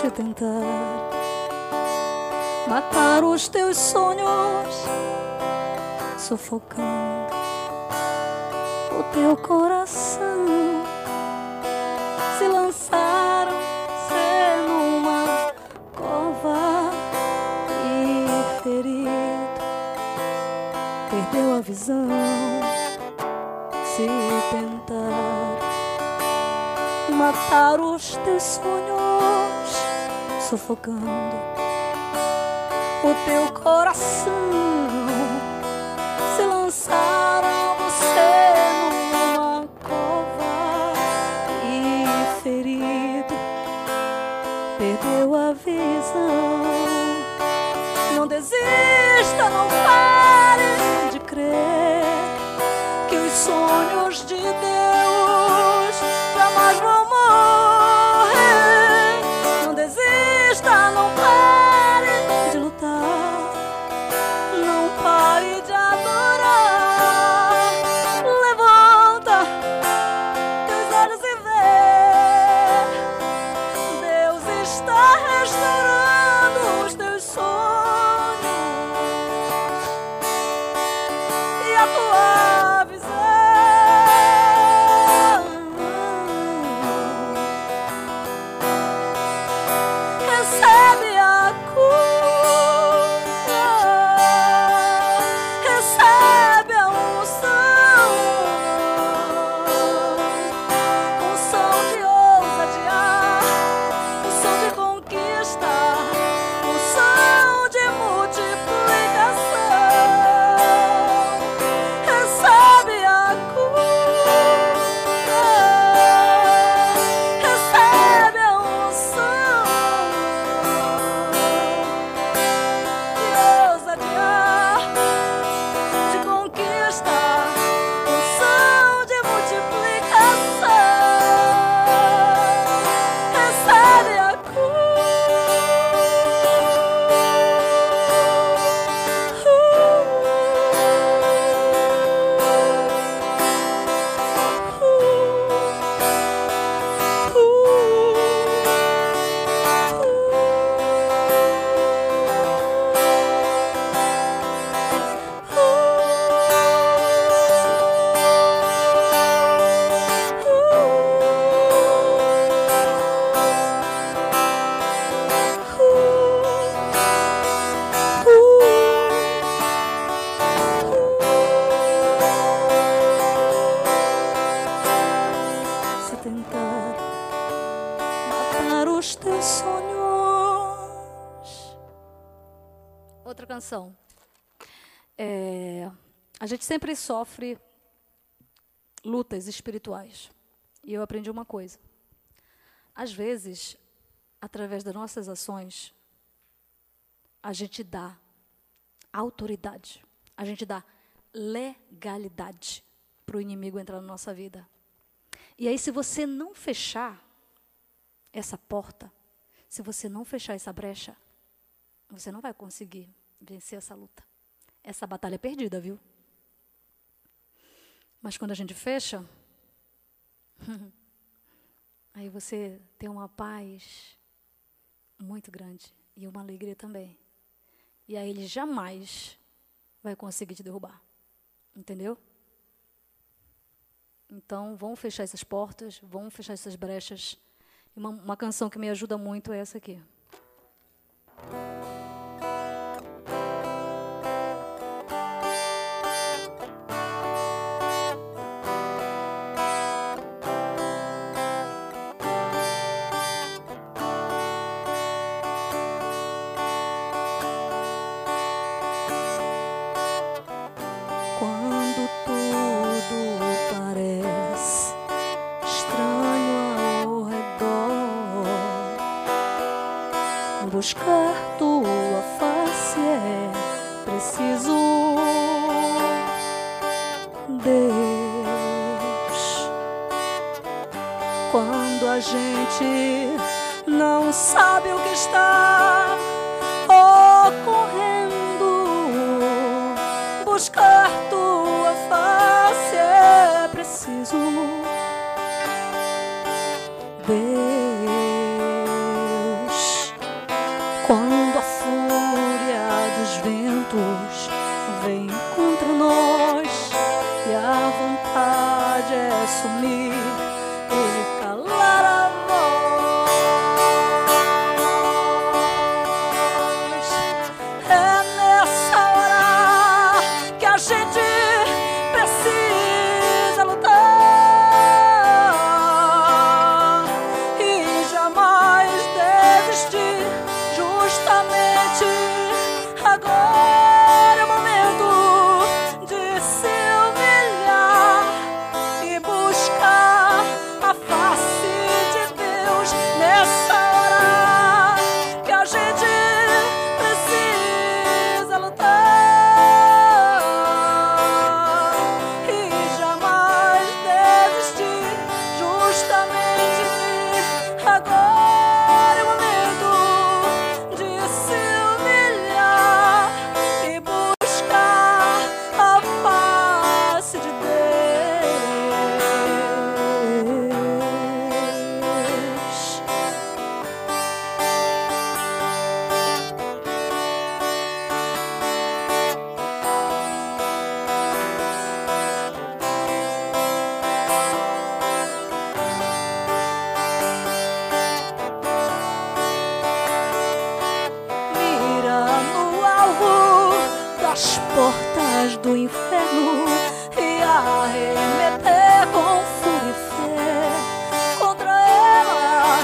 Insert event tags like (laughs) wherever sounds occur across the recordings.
Se tentar matar os teus sonhos, sufocando o teu coração, se lançaram ser numa cova e ferido, perdeu a visão. Se tentar matar os teus sonhos, sufocando o teu coração, se lançaram você numa cova e ferido, perdeu a visão. Não desista, não pare de crer que os sonhos de Deus está restaurando os teus sonhos e a tua visão. Recebe a cura, canção. É, a gente sempre sofre lutas espirituais. E eu aprendi uma coisa. Às vezes, através das nossas ações, a gente dá autoridade, a gente dá legalidade para o inimigo entrar na nossa vida. E aí, se você não fechar essa porta, se você não fechar essa brecha, você não vai conseguir vencer essa luta. Essa batalha é perdida, viu? Mas quando a gente fecha, (laughs) aí você tem uma paz muito grande e uma alegria também. E aí ele jamais vai conseguir te derrubar. Entendeu? Então, vamos fechar essas portas, vamos fechar essas brechas. Uma, uma canção que me ajuda muito é essa aqui. gente não sabe o que está ocorrendo. Buscar tua face é preciso. Deus, quando a fúria dos ventos vem contra nós e a vontade é sumir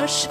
aşk